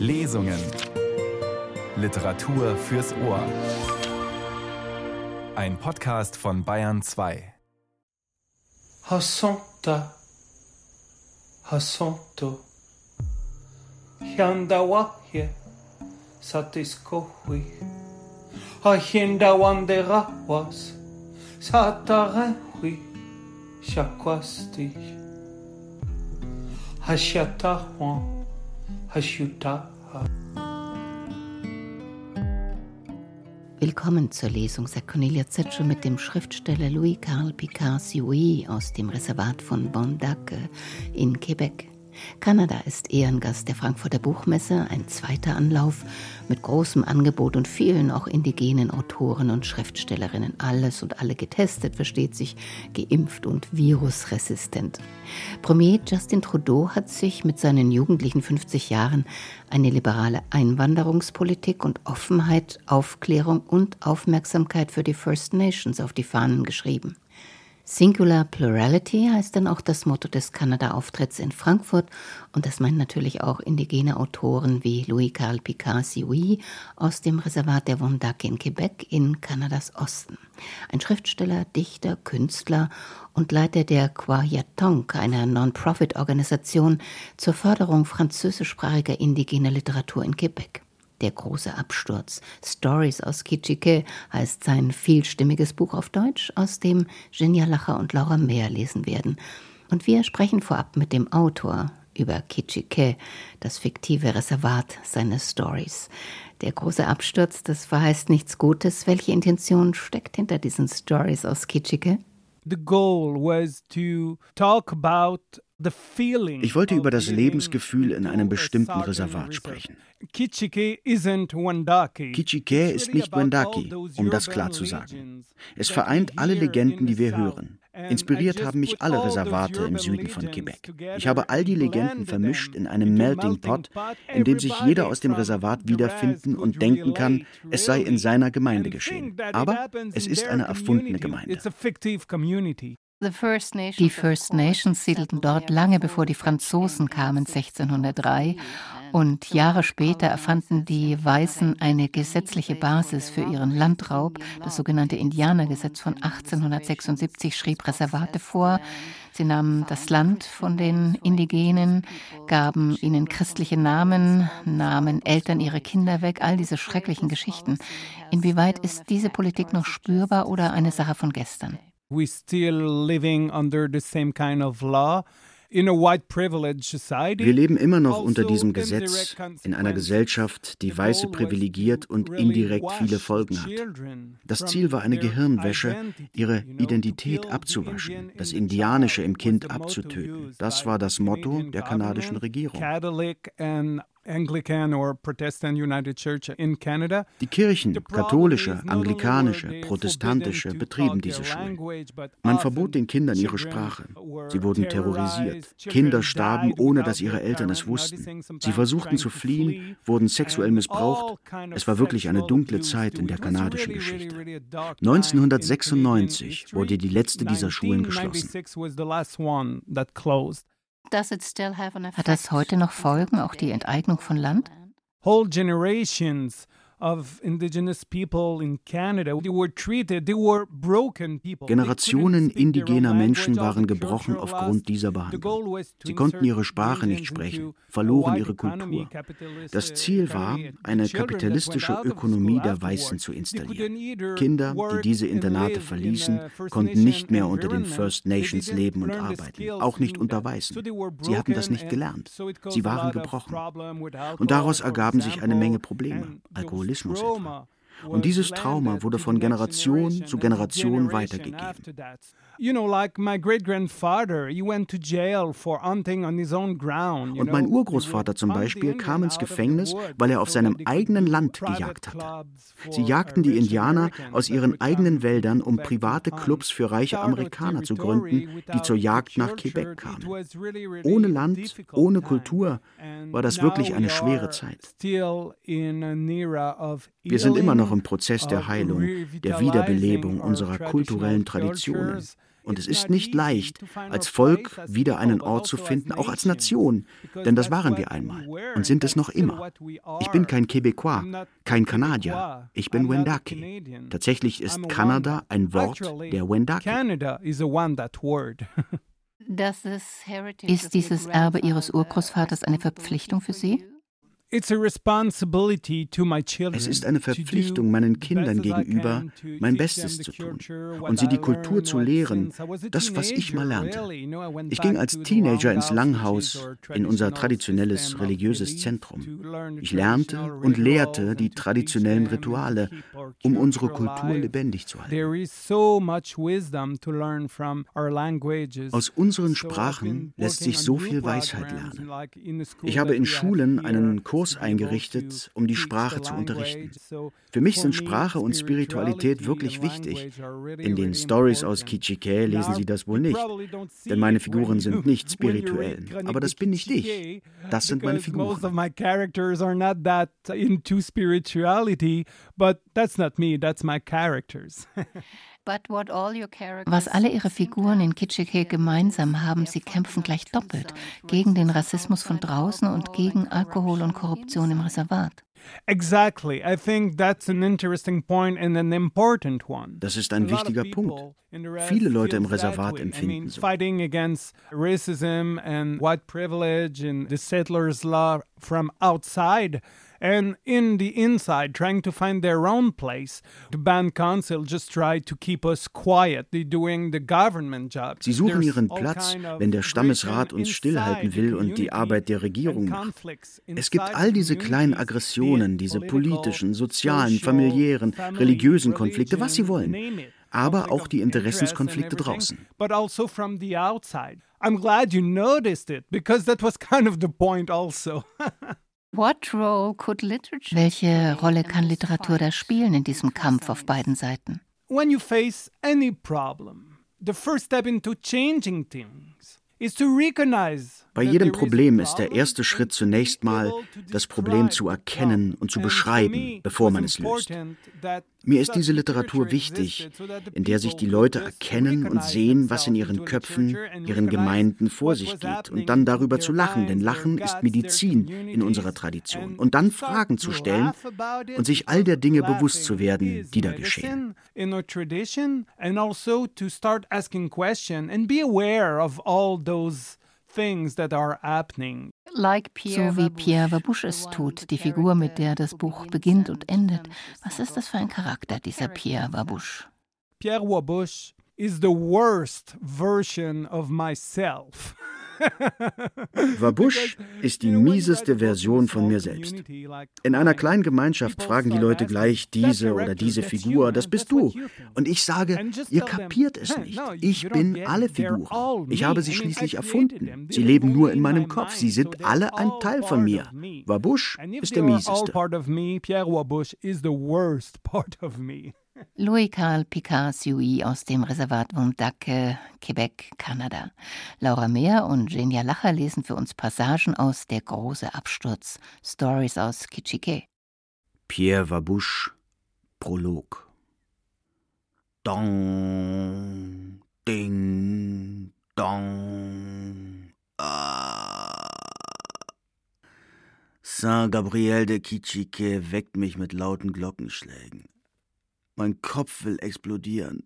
Lesungen. Literatur fürs Ohr. Ein Podcast von Bayern 2. Hasonta, Hasonto, Hyandawahye, Satiskohui, Hachindawanderawaz, Satarehui, Shakwasti, Hashyatahuan, Hashyutaha. Willkommen zur Lesung, sagt Cornelia Zetsche mit dem Schriftsteller Louis-Carl Picard-Sioui aus dem Reservat von Bondac in Quebec. Kanada ist Ehrengast der Frankfurter Buchmesse, ein zweiter Anlauf mit großem Angebot und vielen auch indigenen Autoren und Schriftstellerinnen. Alles und alle getestet, versteht sich, geimpft und virusresistent. Premier Justin Trudeau hat sich mit seinen jugendlichen 50 Jahren eine liberale Einwanderungspolitik und Offenheit, Aufklärung und Aufmerksamkeit für die First Nations auf die Fahnen geschrieben. Singular Plurality heißt dann auch das Motto des Kanada-Auftritts in Frankfurt und das meint natürlich auch indigene Autoren wie Louis-Carl Picard-Sioui aus dem Reservat der Wondac in Quebec in Kanadas Osten. Ein Schriftsteller, Dichter, Künstler und Leiter der Kwajatong, einer Non-Profit-Organisation zur Förderung französischsprachiger indigener Literatur in Quebec. Der große Absturz. Stories aus Kitschike heißt sein vielstimmiges Buch auf Deutsch, aus dem Genia Lacher und Laura Mehr lesen werden. Und wir sprechen vorab mit dem Autor über Kitschike, das fiktive Reservat seines Stories. Der große Absturz, das verheißt nichts Gutes. Welche Intention steckt hinter diesen Stories aus Kitschike? The goal was to talk about ich wollte über das Lebensgefühl in einem bestimmten Reservat sprechen. Kichike ist nicht Wendaki, um das klar zu sagen. Es vereint alle Legenden, die wir hören. Inspiriert haben mich alle Reservate im Süden von Quebec. Ich habe all die Legenden vermischt in einem Melting Pot, in dem sich jeder aus dem Reservat wiederfinden und denken kann, es sei in seiner Gemeinde geschehen. Aber es ist eine erfundene Gemeinde. Die First Nations siedelten dort lange bevor die Franzosen kamen, 1603. Und Jahre später erfanden die Weißen eine gesetzliche Basis für ihren Landraub. Das sogenannte Indianergesetz von 1876 schrieb Reservate vor. Sie nahmen das Land von den Indigenen, gaben ihnen christliche Namen, nahmen Eltern ihre Kinder weg, all diese schrecklichen Geschichten. Inwieweit ist diese Politik noch spürbar oder eine Sache von gestern? We still living under the same kind of law. Wir leben immer noch unter also diesem Gesetz in einer Gesellschaft, die Weiße privilegiert und indirekt viele Folgen hat. Das Ziel war eine Gehirnwäsche, ihre Identität abzuwaschen, das Indianische im Kind abzutöten. Das war das Motto der kanadischen Regierung. Anglican or Protestant United Church in Canada. Die Kirchen, katholische, anglikanische, protestantische, betrieben diese Schulen. Man verbot den Kindern ihre Sprache. Sie wurden terrorisiert. Kinder starben, ohne dass ihre Eltern es wussten. Sie versuchten zu fliehen, wurden sexuell missbraucht. Es war wirklich eine dunkle Zeit in der kanadischen Geschichte. 1996 wurde die letzte dieser Schulen geschlossen. Hat das heute noch Folgen, auch die Enteignung von Land? Whole generations Generationen indigener Menschen waren gebrochen aufgrund dieser Behandlung. Sie konnten ihre Sprache nicht sprechen, verloren ihre Kultur. Das Ziel war, eine kapitalistische Ökonomie der Weißen zu installieren. Kinder, die diese Internate verließen, konnten nicht mehr unter den First Nations leben und arbeiten, auch nicht unter Weißen. Sie hatten das nicht gelernt. Sie waren gebrochen. Und daraus ergaben sich eine Menge Probleme. Alkoholismus, Alkoholismus etwa. Und dieses Trauma wurde von Generation zu Generation weitergegeben. Und mein Urgroßvater zum Beispiel kam ins Gefängnis, weil er auf seinem eigenen Land gejagt hatte. Sie jagten die Indianer aus ihren eigenen Wäldern, um private Clubs für reiche Amerikaner zu gründen, die zur Jagd nach Quebec kamen. Ohne Land, ohne Kultur war das wirklich eine schwere Zeit. Wir sind immer noch im Prozess der Heilung, der Wiederbelebung unserer kulturellen Traditionen. Und es ist nicht leicht, als Volk wieder einen Ort zu finden, auch als Nation, denn das waren wir einmal und sind es noch immer. Ich bin kein Quebecois, kein Kanadier, ich bin Wendake. Tatsächlich ist Kanada ein Wort der Wendake. Ist dieses Erbe Ihres Urgroßvaters eine Verpflichtung für Sie? Es ist eine Verpflichtung meinen Kindern gegenüber, mein Bestes zu tun und sie die Kultur zu lehren, das, was ich mal lernte. Ich ging als Teenager ins Langhaus, in unser traditionelles religiöses Zentrum. Ich lernte und lehrte die traditionellen Rituale, um unsere Kultur lebendig zu halten. Aus unseren Sprachen lässt sich so viel Weisheit lernen. Ich habe in Schulen einen Kurs Kurs eingerichtet, um die Sprache zu unterrichten. Für mich sind Sprache und Spiritualität wirklich wichtig. In den Stories aus Kichike lesen Sie das wohl nicht, denn meine Figuren sind nicht spirituell. Aber das bin nicht ich. Das sind meine Figuren. Was alle ihre Figuren in Kitschike gemeinsam haben, sie kämpfen gleich doppelt gegen den Rassismus von draußen und gegen Alkohol und Korruption im Reservat. Exactly. I think that's an interesting point and an important one. Das ist ein wichtiger Punkt. Viele Leute im Reservat empfinden so. Fighting against racism and white privilege and the settlers' law from outside and in the inside trying to find their own place. The band council just tried to keep us quiet. They're doing the government job. Sie suchen ihren Platz, wenn der Stammesrat uns stillhalten will und die Arbeit der Regierung macht. Es gibt all diese kleinen Aggressionen, diese politischen, sozialen, familiären, religiösen Konflikte, was sie wollen aber auch die Interessenskonflikte draußen. Also I'm glad you noticed it because that was kind of the point also. What role could literature Welche Rolle kann Literatur da spielen in diesem Kampf auf beiden Seiten? When you face any problem, the first step into changing things is to recognize bei jedem Problem ist der erste Schritt zunächst mal, das Problem zu erkennen und zu beschreiben, bevor man es löst. Mir ist diese Literatur wichtig, in der sich die Leute erkennen und sehen, was in ihren Köpfen, ihren Gemeinden vor sich geht, und dann darüber zu lachen, denn Lachen ist Medizin in unserer Tradition, und dann Fragen zu stellen und sich all der Dinge bewusst zu werden, die da geschehen. Things that are happening. So wie Pierre Wabush es tut, die Figur, mit der das Buch beginnt und endet. Was ist das für ein Charakter, dieser Pierre Wabush? Pierre Wabush is the worst version of myself. Wabush ist die mieseste Version von mir selbst. In einer kleinen Gemeinschaft fragen die Leute gleich diese oder diese Figur, das bist du. Und ich sage, ihr kapiert es nicht. Ich bin alle Figuren. Ich habe sie schließlich erfunden. Sie leben nur in meinem Kopf. Sie sind alle ein Teil von mir. Wabush ist der mieseste. Louis-Carl Picard-Suy aus dem Reservat Wondake, Quebec, Kanada. Laura Mehr und Genia Lacher lesen für uns Passagen aus Der große Absturz, Stories aus Kitschike. Pierre Wabouche, Prolog. Dong, ding, dong. Ah. Saint-Gabriel de Kitschike weckt mich mit lauten Glockenschlägen. Mein Kopf will explodieren.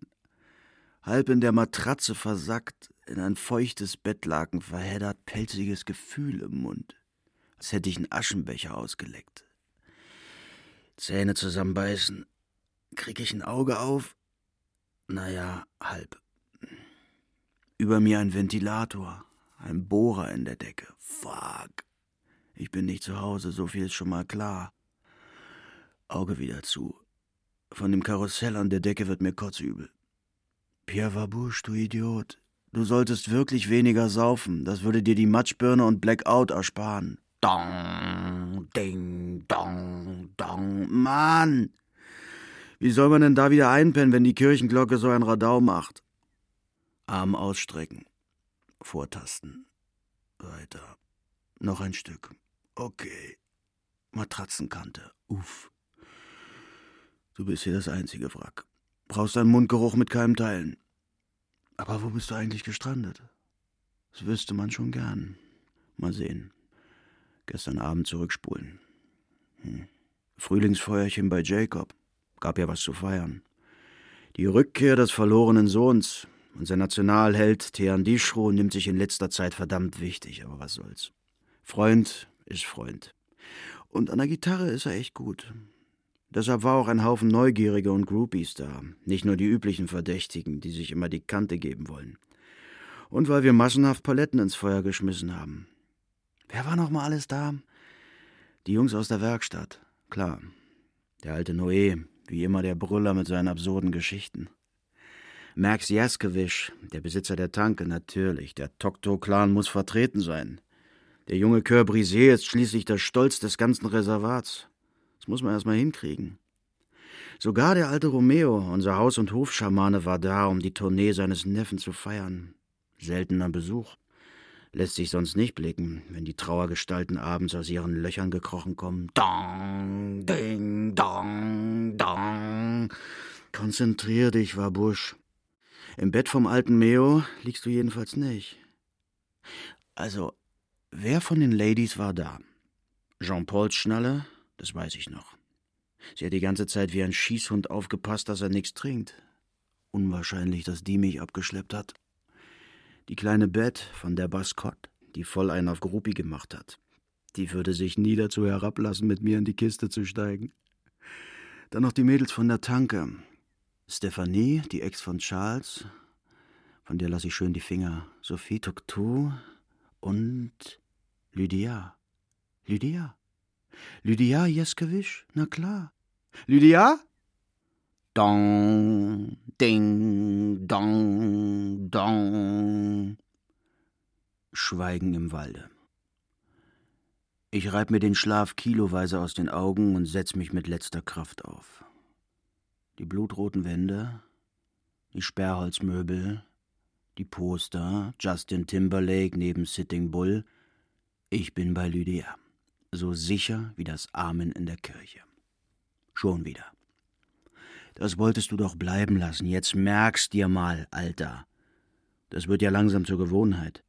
Halb in der Matratze versackt, in ein feuchtes Bettlaken verheddert, pelziges Gefühl im Mund, als hätte ich einen Aschenbecher ausgeleckt. Zähne zusammenbeißen. Krieg ich ein Auge auf? Naja, halb. Über mir ein Ventilator, ein Bohrer in der Decke. Fuck. Ich bin nicht zu Hause, so viel ist schon mal klar. Auge wieder zu. Von dem Karussell an der Decke wird mir kotzübel. Pierre Wabouche, du Idiot. Du solltest wirklich weniger saufen. Das würde dir die Matschbirne und Blackout ersparen. Dong, ding, dong, dong. Mann! Wie soll man denn da wieder einpennen, wenn die Kirchenglocke so ein Radau macht? Arm ausstrecken. Vortasten. Weiter. Noch ein Stück. Okay. Matratzenkante. Uff. Du bist hier das einzige Wrack. Brauchst deinen Mundgeruch mit keinem teilen. Aber wo bist du eigentlich gestrandet? Das wüsste man schon gern. Mal sehen. Gestern Abend zurückspulen. Hm. Frühlingsfeuerchen bei Jacob. Gab ja was zu feiern. Die Rückkehr des verlorenen Sohns. Unser Nationalheld Thean Dishro nimmt sich in letzter Zeit verdammt wichtig, aber was soll's. Freund ist Freund. Und an der Gitarre ist er echt gut. Deshalb war auch ein Haufen Neugierige und Groupies da, nicht nur die üblichen Verdächtigen, die sich immer die Kante geben wollen. Und weil wir massenhaft Paletten ins Feuer geschmissen haben. Wer war noch mal alles da? Die Jungs aus der Werkstatt, klar. Der alte Noé, wie immer der Brüller mit seinen absurden Geschichten. Max Jaskewitsch, der Besitzer der Tanke, natürlich. Der Tokto-Clan muss vertreten sein. Der junge Coeur Brisé ist schließlich der Stolz des ganzen Reservats. Das muss man erst mal hinkriegen. Sogar der alte Romeo, unser Haus- und Hofschamane, war da, um die Tournee seines Neffen zu feiern. Seltener Besuch. Lässt sich sonst nicht blicken, wenn die Trauergestalten abends aus ihren Löchern gekrochen kommen. Dong, ding, dong, dong. Konzentrier dich, Wabusch. Im Bett vom alten Meo liegst du jedenfalls nicht. Also, wer von den Ladies war da? Jean-Pauls Schnalle, das weiß ich noch. Sie hat die ganze Zeit wie ein Schießhund aufgepasst, dass er nichts trinkt. Unwahrscheinlich, dass die mich abgeschleppt hat. Die kleine Beth von der Bascott, die voll einen auf Gruppi gemacht hat. Die würde sich nie dazu herablassen, mit mir in die Kiste zu steigen. Dann noch die Mädels von der Tanke. Stephanie, die Ex von Charles, von der lasse ich schön die Finger. Sophie Toktu und Lydia. Lydia. Lydia Jeskewitsch, na klar. Lydia? Dong, ding, dong, dong. Schweigen im Walde. Ich reib mir den Schlaf kiloweise aus den Augen und setz mich mit letzter Kraft auf. Die blutroten Wände, die Sperrholzmöbel, die Poster, Justin Timberlake neben Sitting Bull. Ich bin bei Lydia, so sicher wie das Amen in der Kirche. Schon wieder. Das wolltest du doch bleiben lassen. Jetzt merkst dir mal, Alter. Das wird ja langsam zur Gewohnheit.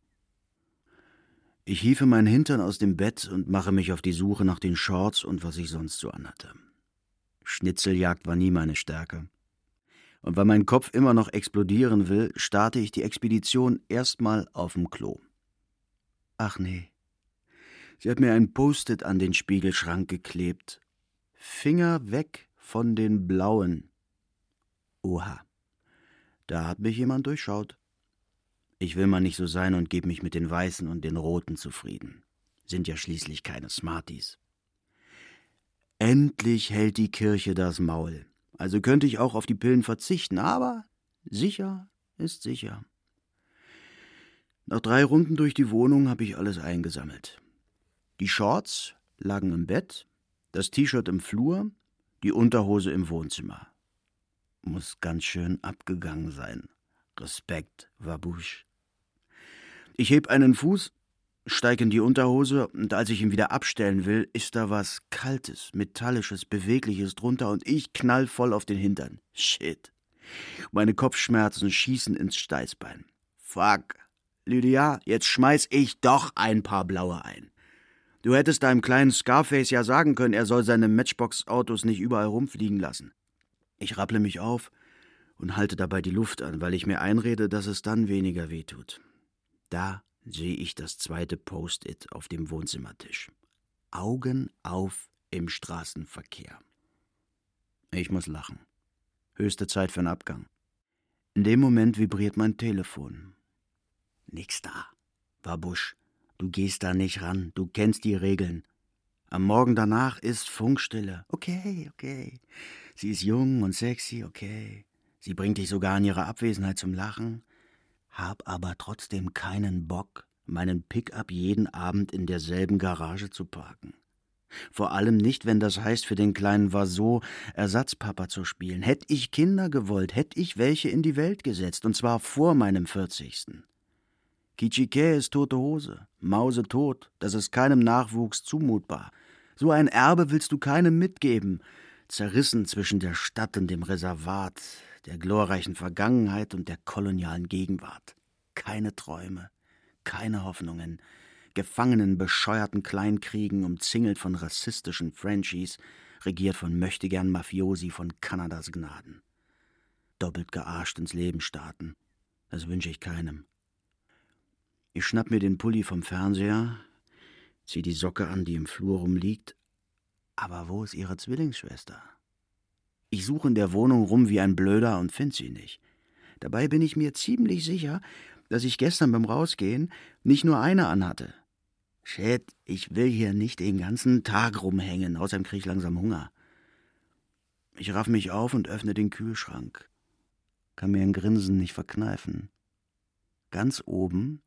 Ich hiefe meinen Hintern aus dem Bett und mache mich auf die Suche nach den Shorts und was ich sonst so anhatte. Schnitzeljagd war nie meine Stärke. Und weil mein Kopf immer noch explodieren will, starte ich die Expedition erstmal auf dem Klo. Ach nee. Sie hat mir ein Post-it an den Spiegelschrank geklebt. Finger weg von den blauen. Oha. Da hat mich jemand durchschaut. Ich will mal nicht so sein und gebe mich mit den Weißen und den Roten zufrieden. Sind ja schließlich keine Smarties. Endlich hält die Kirche das Maul. Also könnte ich auch auf die Pillen verzichten, aber sicher ist sicher. Nach drei Runden durch die Wohnung habe ich alles eingesammelt. Die Shorts lagen im Bett, das T-Shirt im Flur, die Unterhose im Wohnzimmer. Muss ganz schön abgegangen sein. Respekt, Wabusch. Ich heb einen Fuß, steig in die Unterhose und als ich ihn wieder abstellen will, ist da was Kaltes, Metallisches, Bewegliches drunter und ich knall voll auf den Hintern. Shit. Meine Kopfschmerzen schießen ins Steißbein. Fuck. Lydia, jetzt schmeiß ich doch ein paar blaue ein. Du hättest deinem kleinen Scarface ja sagen können, er soll seine Matchbox-Autos nicht überall rumfliegen lassen. Ich rapple mich auf und halte dabei die Luft an, weil ich mir einrede, dass es dann weniger wehtut. Da sehe ich das zweite Post-it auf dem Wohnzimmertisch. Augen auf im Straßenverkehr. Ich muss lachen. Höchste Zeit für einen Abgang. In dem Moment vibriert mein Telefon. Nix da, war Busch. Du gehst da nicht ran, du kennst die Regeln. Am Morgen danach ist Funkstille. Okay, okay. Sie ist jung und sexy, okay. Sie bringt dich sogar in ihrer Abwesenheit zum Lachen. Hab aber trotzdem keinen Bock, meinen Pickup jeden Abend in derselben Garage zu parken. Vor allem nicht, wenn das heißt, für den kleinen Vaso Ersatzpapa zu spielen. Hätt ich Kinder gewollt, hätt ich welche in die Welt gesetzt, und zwar vor meinem vierzigsten. Kichike ist tote Hose, Mause tot, das ist keinem Nachwuchs zumutbar. So ein Erbe willst du keinem mitgeben, zerrissen zwischen der Stadt und dem Reservat, der glorreichen Vergangenheit und der kolonialen Gegenwart. Keine Träume, keine Hoffnungen, gefangenen, bescheuerten Kleinkriegen, umzingelt von rassistischen Frenchies, regiert von möchtegern Mafiosi von Kanadas Gnaden. Doppelt gearscht ins Leben starten, das wünsche ich keinem. Ich schnapp mir den Pulli vom Fernseher, zieh die Socke an, die im Flur rumliegt. Aber wo ist ihre Zwillingsschwester? Ich suche in der Wohnung rum wie ein Blöder und find sie nicht. Dabei bin ich mir ziemlich sicher, dass ich gestern beim Rausgehen nicht nur eine anhatte. Shit, ich will hier nicht den ganzen Tag rumhängen, außerdem krieg ich langsam Hunger. Ich raff mich auf und öffne den Kühlschrank. Kann mir ein Grinsen nicht verkneifen. Ganz oben,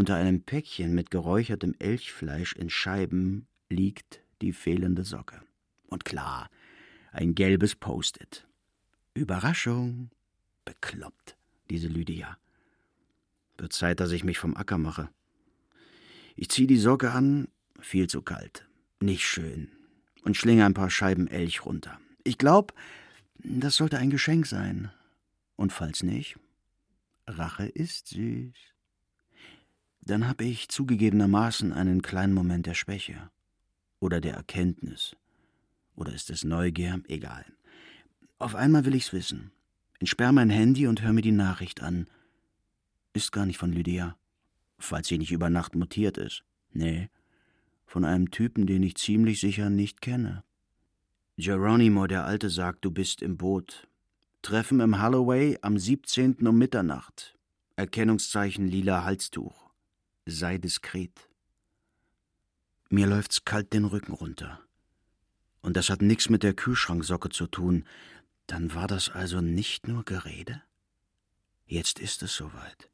unter einem Päckchen mit geräuchertem Elchfleisch in Scheiben, liegt die fehlende Socke. Und klar, ein gelbes Post-it. Überraschung. Bekloppt, diese Lydia. Wird Zeit, dass ich mich vom Acker mache. Ich zieh die Socke an, viel zu kalt. Nicht schön. Und schlinge ein paar Scheiben Elch runter. Ich glaub, das sollte ein Geschenk sein. Und falls nicht, Rache ist süß. Dann hab ich zugegebenermaßen einen kleinen Moment der Schwäche. Oder der Erkenntnis. Oder ist es Neugier? Egal. Auf einmal will ich's wissen. Entsperr mein Handy und hör mir die Nachricht an. Ist gar nicht von Lydia. Falls sie nicht über Nacht mutiert ist. Nee. Von einem Typen, den ich ziemlich sicher nicht kenne. Geronimo, der Alte, sagt, du bist im Boot. Treffen im Holloway am 17. um Mitternacht. Erkennungszeichen lila Halstuch. Sei diskret. Mir läuft's kalt den Rücken runter. Und das hat nichts mit der Kühlschranksocke zu tun. Dann war das also nicht nur Gerede? Jetzt ist es soweit.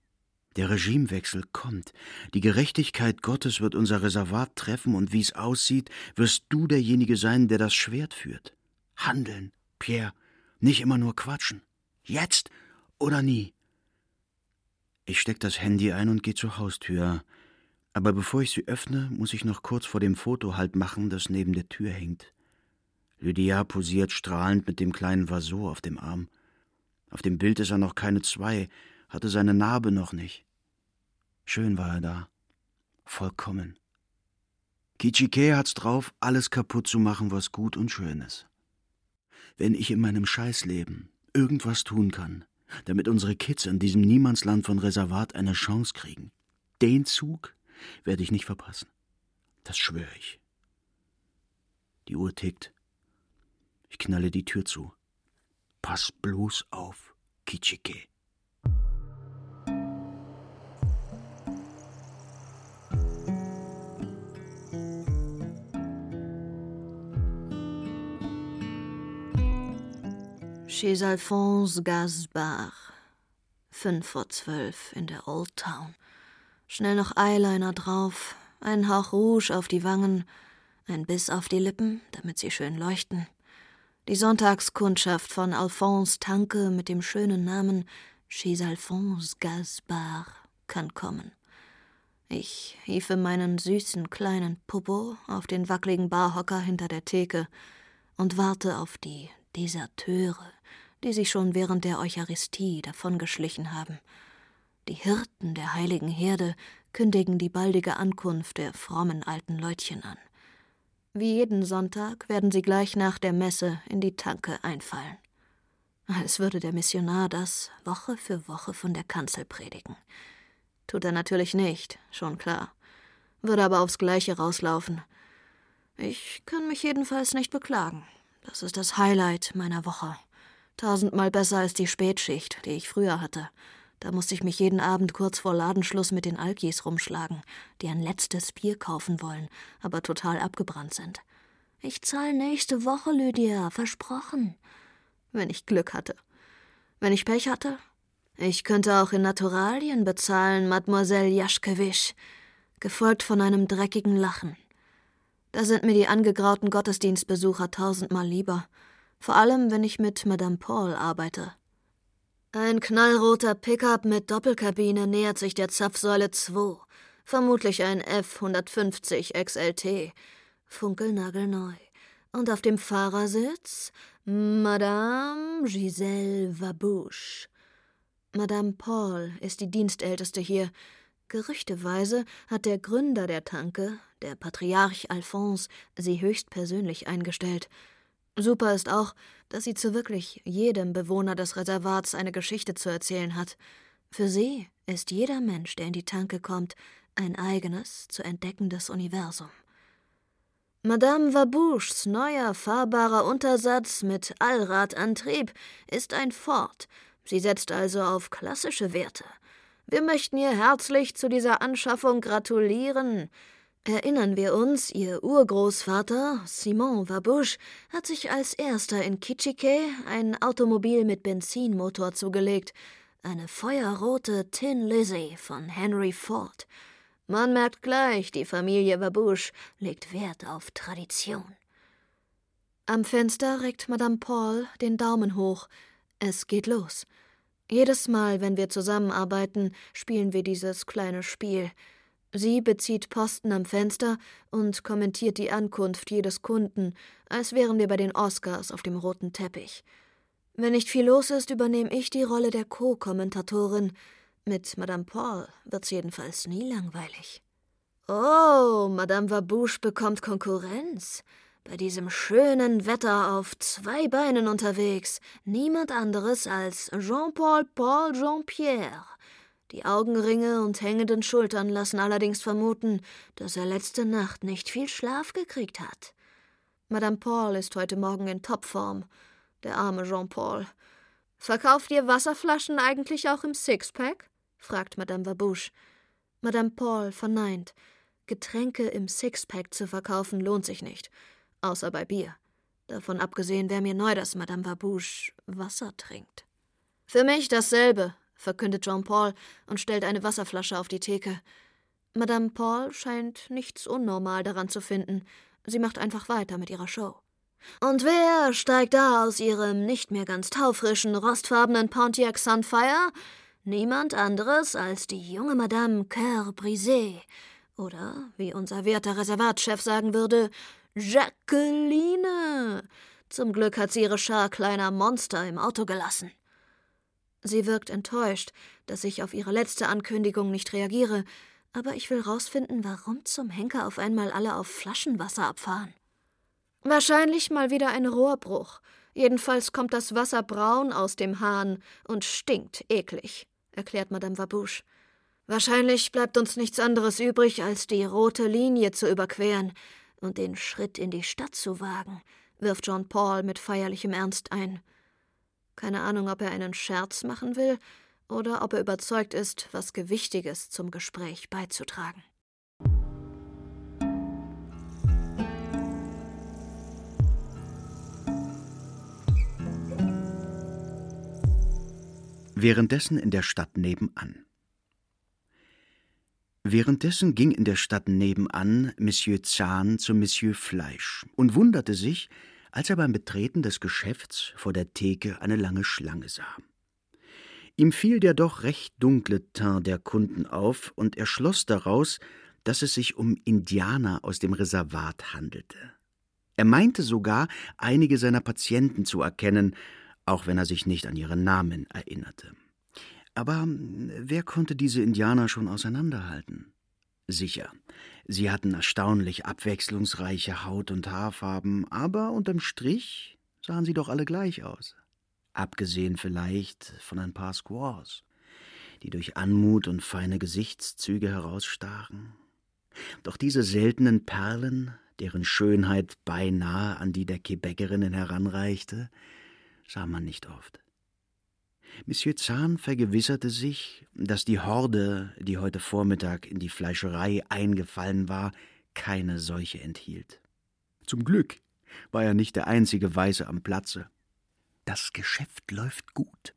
Der Regimewechsel kommt. Die Gerechtigkeit Gottes wird unser Reservat treffen und wie es aussieht, wirst du derjenige sein, der das Schwert führt. Handeln, Pierre, nicht immer nur quatschen. Jetzt oder nie. Ich steck das Handy ein und geh zur Haustür. Aber bevor ich sie öffne, muss ich noch kurz vor dem Foto Halt machen, das neben der Tür hängt. Lydia posiert strahlend mit dem kleinen Vaso auf dem Arm. Auf dem Bild ist er noch keine zwei, hatte seine Narbe noch nicht. Schön war er da. Vollkommen. Kichike hat's drauf, alles kaputt zu machen, was gut und schön ist. Wenn ich in meinem Scheißleben irgendwas tun kann, damit unsere Kids in diesem Niemandsland von Reservat eine Chance kriegen, den Zug werde ich nicht verpassen. Das schwöre ich. Die Uhr tickt. Ich knalle die Tür zu. Pass bloß auf, Kichike. Chez Alphonse Gaspard. Fünf vor zwölf in der Old Town. Schnell noch Eyeliner drauf, ein Hauch Rouge auf die Wangen, ein Biss auf die Lippen, damit sie schön leuchten. Die Sonntagskundschaft von Alphonse Tanke mit dem schönen Namen Chez Alphonse Gaspard kann kommen. Ich hiefe meinen süßen kleinen Popo auf den wackligen Barhocker hinter der Theke und warte auf die Deserteure, die sich schon während der Eucharistie davongeschlichen haben. Die Hirten der heiligen Herde kündigen die baldige Ankunft der frommen alten Leutchen an. Wie jeden Sonntag werden sie gleich nach der Messe in die Tanke einfallen. Als würde der Missionar das Woche für Woche von der Kanzel predigen. Tut er natürlich nicht, schon klar. Würde aber aufs Gleiche rauslaufen. Ich kann mich jedenfalls nicht beklagen. Das ist das Highlight meiner Woche. Tausendmal besser als die Spätschicht, die ich früher hatte. Da musste ich mich jeden Abend kurz vor Ladenschluss mit den Alkis rumschlagen, die ein letztes Bier kaufen wollen, aber total abgebrannt sind. Ich zahle nächste Woche, Lydia, versprochen. Wenn ich Glück hatte. Wenn ich Pech hatte, ich könnte auch in Naturalien bezahlen, Mademoiselle Jaschkewitsch, gefolgt von einem dreckigen Lachen. Da sind mir die angegrauten Gottesdienstbesucher tausendmal lieber, vor allem wenn ich mit Madame Paul arbeite. Ein knallroter Pickup mit Doppelkabine nähert sich der Zapfsäule 2. Vermutlich ein F-150 XLT. Funkelnagelneu. Und auf dem Fahrersitz Madame Giselle Vabouche. Madame Paul ist die Dienstälteste hier. Gerüchteweise hat der Gründer der Tanke, der Patriarch Alphonse, sie höchstpersönlich eingestellt. Super ist auch, dass sie zu wirklich jedem Bewohner des Reservats eine Geschichte zu erzählen hat. Für sie ist jeder Mensch, der in die Tanke kommt, ein eigenes, zu entdeckendes Universum. Madame Vabouches neuer fahrbarer Untersatz mit Allradantrieb ist ein Ford. Sie setzt also auf klassische Werte. Wir möchten ihr herzlich zu dieser Anschaffung gratulieren. Erinnern wir uns, ihr Urgroßvater, Simon Vabouche, hat sich als erster in Kitschike ein Automobil mit Benzinmotor zugelegt, eine feuerrote Tin Lizzie von Henry Ford. Man merkt gleich, die Familie Vabouche legt Wert auf Tradition. Am Fenster reckt Madame Paul den Daumen hoch. Es geht los. Jedes Mal, wenn wir zusammenarbeiten, spielen wir dieses kleine Spiel. Sie bezieht Posten am Fenster und kommentiert die Ankunft jedes Kunden, als wären wir bei den Oscars auf dem roten Teppich. Wenn nicht viel los ist, übernehme ich die Rolle der Co-Kommentatorin. Mit Madame Paul wird's jedenfalls nie langweilig. Oh, Madame Vabouche bekommt Konkurrenz. Bei diesem schönen Wetter auf zwei Beinen unterwegs. Niemand anderes als Jean-Paul Paul Jean-Pierre. Die Augenringe und hängenden Schultern lassen allerdings vermuten, dass er letzte Nacht nicht viel Schlaf gekriegt hat. Madame Paul ist heute Morgen in Topform. Der arme Jean-Paul. Verkauft ihr Wasserflaschen eigentlich auch im Sixpack? fragt Madame Vabouche. Madame Paul verneint. Getränke im Sixpack zu verkaufen lohnt sich nicht. Außer bei Bier. Davon abgesehen wäre mir neu, dass Madame Vabouche Wasser trinkt. Für mich dasselbe, verkündet Jean Paul und stellt eine Wasserflasche auf die Theke. Madame Paul scheint nichts unnormal daran zu finden. Sie macht einfach weiter mit ihrer Show. Und wer steigt da aus ihrem nicht mehr ganz taufrischen, rostfarbenen Pontiac Sunfire? Niemand anderes als die junge Madame Coeur Brisé. Oder, wie unser werter Reservatchef sagen würde, Jacqueline. Zum Glück hat sie ihre Schar kleiner Monster im Auto gelassen. Sie wirkt enttäuscht, dass ich auf ihre letzte Ankündigung nicht reagiere, aber ich will rausfinden, warum zum Henker auf einmal alle auf Flaschenwasser abfahren. Wahrscheinlich mal wieder ein Rohrbruch. Jedenfalls kommt das Wasser braun aus dem Hahn und stinkt eklig erklärt Madame Vabouche. Wahrscheinlich bleibt uns nichts anderes übrig, als die rote Linie zu überqueren und den Schritt in die Stadt zu wagen, wirft John Paul mit feierlichem Ernst ein. Keine Ahnung, ob er einen Scherz machen will oder ob er überzeugt ist, was Gewichtiges zum Gespräch beizutragen. Währenddessen in der Stadt nebenan. Währenddessen ging in der Stadt nebenan Monsieur Zahn zu Monsieur Fleisch und wunderte sich, als er beim Betreten des Geschäfts vor der Theke eine lange Schlange sah. Ihm fiel der doch recht dunkle Teint der Kunden auf, und er schloss daraus, dass es sich um Indianer aus dem Reservat handelte. Er meinte sogar, einige seiner Patienten zu erkennen, auch wenn er sich nicht an ihren Namen erinnerte. Aber hm, wer konnte diese Indianer schon auseinanderhalten? Sicher, sie hatten erstaunlich abwechslungsreiche Haut- und Haarfarben, aber unterm Strich sahen sie doch alle gleich aus. Abgesehen vielleicht von ein paar Squaws, die durch Anmut und feine Gesichtszüge herausstachen. Doch diese seltenen Perlen, deren Schönheit beinahe an die der Quebecerinnen heranreichte, sah man nicht oft. Monsieur Zahn vergewisserte sich, dass die Horde, die heute Vormittag in die Fleischerei eingefallen war, keine Seuche enthielt. Zum Glück war er nicht der einzige Weiße am Platze. Das Geschäft läuft gut,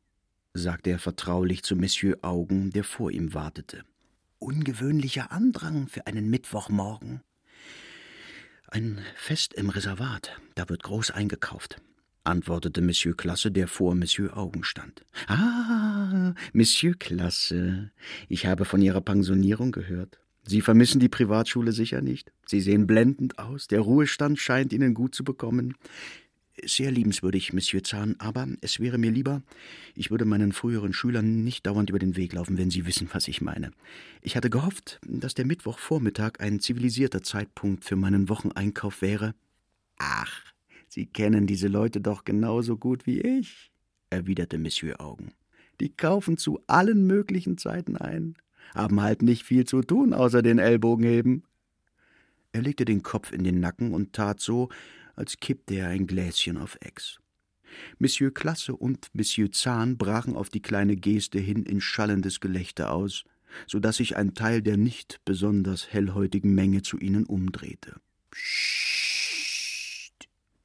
sagte er vertraulich zu Monsieur Augen, der vor ihm wartete. Ungewöhnlicher Andrang für einen Mittwochmorgen. Ein Fest im Reservat, da wird groß eingekauft antwortete Monsieur Klasse, der vor Monsieur Augen stand. Ah, Monsieur Klasse, ich habe von Ihrer Pensionierung gehört. Sie vermissen die Privatschule sicher nicht. Sie sehen blendend aus. Der Ruhestand scheint Ihnen gut zu bekommen. Sehr liebenswürdig, Monsieur Zahn, aber es wäre mir lieber, ich würde meinen früheren Schülern nicht dauernd über den Weg laufen, wenn sie wissen, was ich meine. Ich hatte gehofft, dass der Mittwochvormittag ein zivilisierter Zeitpunkt für meinen Wocheneinkauf wäre. Ach, Sie kennen diese Leute doch genauso gut wie ich, erwiderte Monsieur Augen. Die kaufen zu allen möglichen Zeiten ein, haben halt nicht viel zu tun, außer den Ellbogen heben. Er legte den Kopf in den Nacken und tat so, als kippte er ein Gläschen auf Ex. Monsieur Klasse und Monsieur Zahn brachen auf die kleine Geste hin in schallendes Gelächter aus, so dass sich ein Teil der nicht besonders hellhäutigen Menge zu ihnen umdrehte. Psst,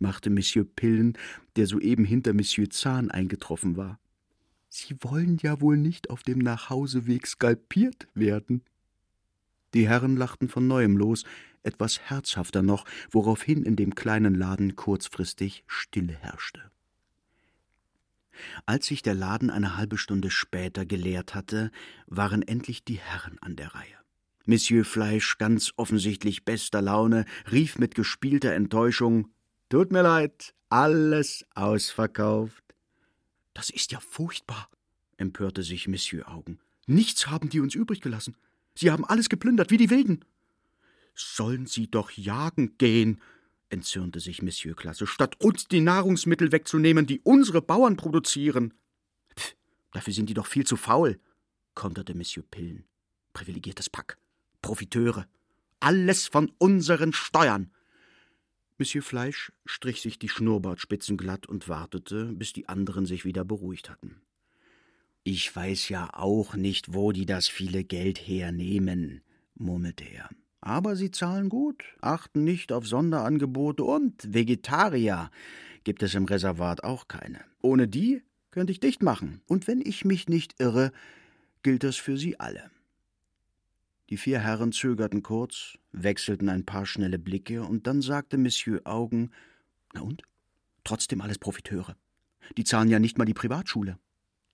machte Monsieur Pillen, der soeben hinter Monsieur Zahn eingetroffen war. Sie wollen ja wohl nicht auf dem Nachhauseweg skalpiert werden. Die Herren lachten von neuem los, etwas herzhafter noch, woraufhin in dem kleinen Laden kurzfristig Stille herrschte. Als sich der Laden eine halbe Stunde später geleert hatte, waren endlich die Herren an der Reihe. Monsieur Fleisch, ganz offensichtlich bester Laune, rief mit gespielter Enttäuschung Tut mir leid, alles ausverkauft. Das ist ja furchtbar, empörte sich Monsieur Augen. Nichts haben die uns übrig gelassen. Sie haben alles geplündert wie die Wilden. Sollen Sie doch jagen gehen, entzürnte sich Monsieur Klasse, statt uns die Nahrungsmittel wegzunehmen, die unsere Bauern produzieren. Pff, dafür sind die doch viel zu faul, konterte Monsieur Pillen. Privilegiertes Pack. Profiteure. Alles von unseren Steuern. Monsieur Fleisch strich sich die Schnurrbartspitzen glatt und wartete, bis die anderen sich wieder beruhigt hatten. Ich weiß ja auch nicht, wo die das viele Geld hernehmen, murmelte er. Aber sie zahlen gut, achten nicht auf Sonderangebote und Vegetarier gibt es im Reservat auch keine. Ohne die könnte ich dicht machen. Und wenn ich mich nicht irre, gilt das für sie alle. Die vier Herren zögerten kurz, wechselten ein paar schnelle Blicke, und dann sagte Monsieur Augen Na und? Trotzdem alles Profiteure. Die zahlen ja nicht mal die Privatschule.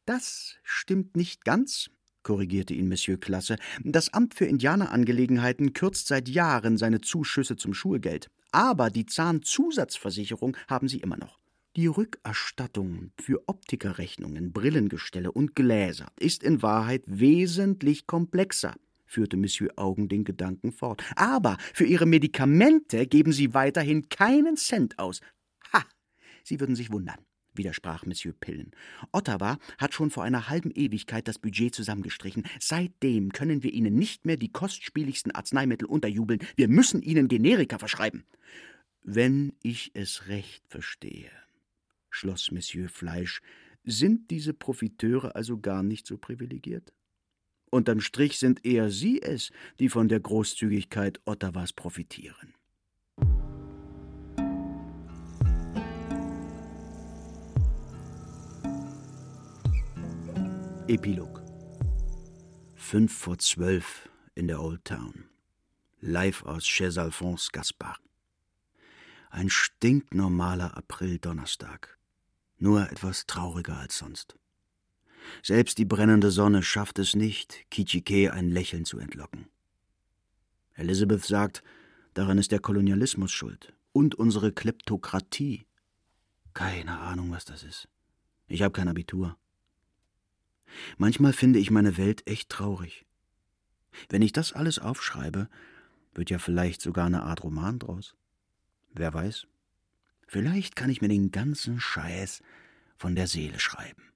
Das stimmt nicht ganz, korrigierte ihn Monsieur Klasse, das Amt für Indianerangelegenheiten kürzt seit Jahren seine Zuschüsse zum Schulgeld. Aber die Zahnzusatzversicherung haben sie immer noch. Die Rückerstattung für Optikerrechnungen, Brillengestelle und Gläser ist in Wahrheit wesentlich komplexer, führte Monsieur Augen den Gedanken fort. Aber für ihre Medikamente geben sie weiterhin keinen Cent aus. Ha! Sie würden sich wundern widersprach Monsieur Pillen. Ottawa hat schon vor einer halben Ewigkeit das Budget zusammengestrichen. Seitdem können wir Ihnen nicht mehr die kostspieligsten Arzneimittel unterjubeln. Wir müssen Ihnen Generika verschreiben. Wenn ich es recht verstehe, schloss Monsieur Fleisch, sind diese Profiteure also gar nicht so privilegiert? Unterm Strich sind eher Sie es, die von der Großzügigkeit Ottawas profitieren. Epilog Fünf vor zwölf in der Old Town. Live aus Chez Alphonse Gaspard. Ein stinknormaler April-Donnerstag. Nur etwas trauriger als sonst. Selbst die brennende Sonne schafft es nicht, Kichike ein Lächeln zu entlocken. Elizabeth sagt, daran ist der Kolonialismus schuld und unsere Kleptokratie. Keine Ahnung, was das ist. Ich habe kein Abitur. Manchmal finde ich meine Welt echt traurig. Wenn ich das alles aufschreibe, wird ja vielleicht sogar eine Art Roman draus. Wer weiß? Vielleicht kann ich mir den ganzen Scheiß von der Seele schreiben.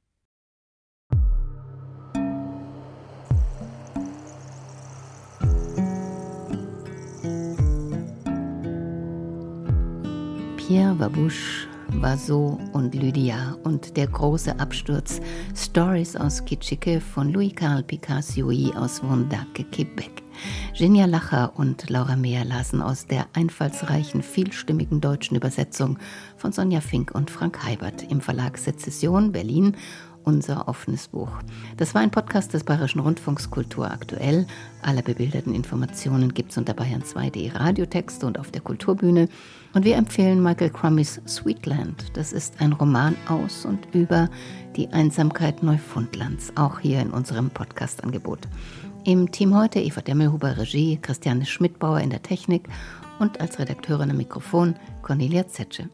Pierre Babouche Vaso und Lydia und Der große Absturz, Stories aus Kitschike von Louis-Carl Picassioi aus Wondake, Quebec. Genia Lacher und Laura Mehr lasen aus der einfallsreichen, vielstimmigen deutschen Übersetzung von Sonja Fink und Frank Heibert im Verlag Sezession Berlin unser offenes Buch. Das war ein Podcast des Bayerischen Rundfunks Kultur aktuell. Alle bebilderten Informationen gibt es unter bayern2.de Radiotexte und auf der Kulturbühne. Und wir empfehlen Michael Crummys Sweetland. Das ist ein Roman aus und über die Einsamkeit Neufundlands, auch hier in unserem Podcast-Angebot. Im Team heute Eva Demmelhuber Regie, Christiane Schmidbauer in der Technik und als Redakteurin am Mikrofon Cornelia Zetsche.